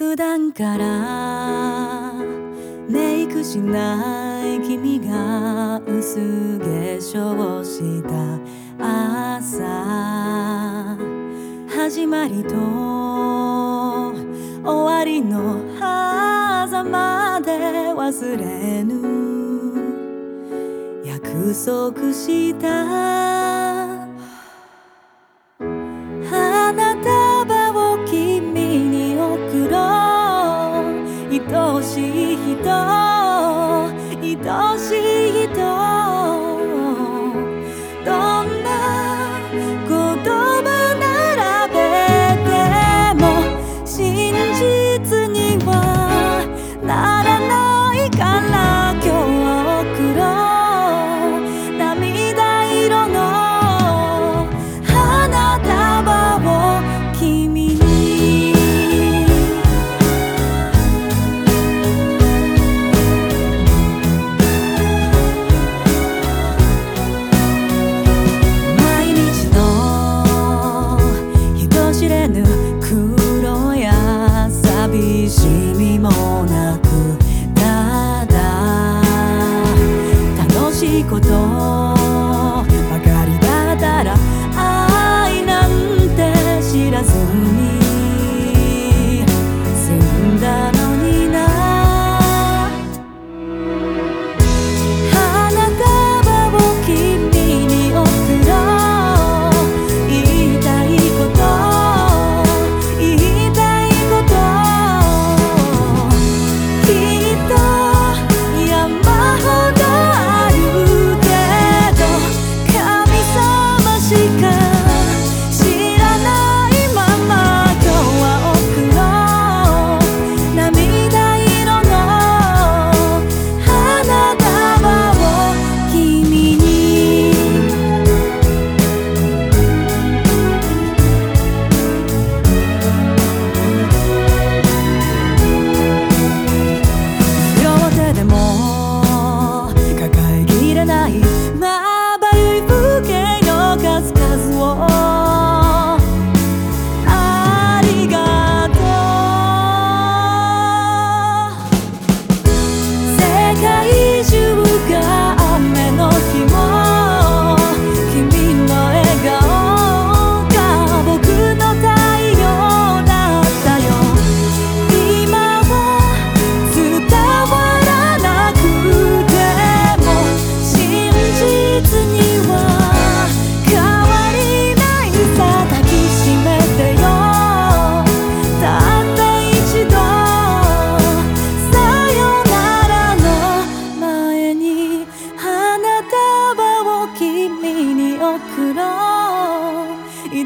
普段からメイクしない君が薄化粧した朝。始まりと終わりの狭間で忘れぬ。約束した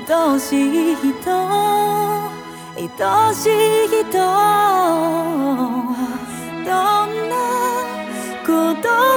愛しい人。愛しい人。どんなこと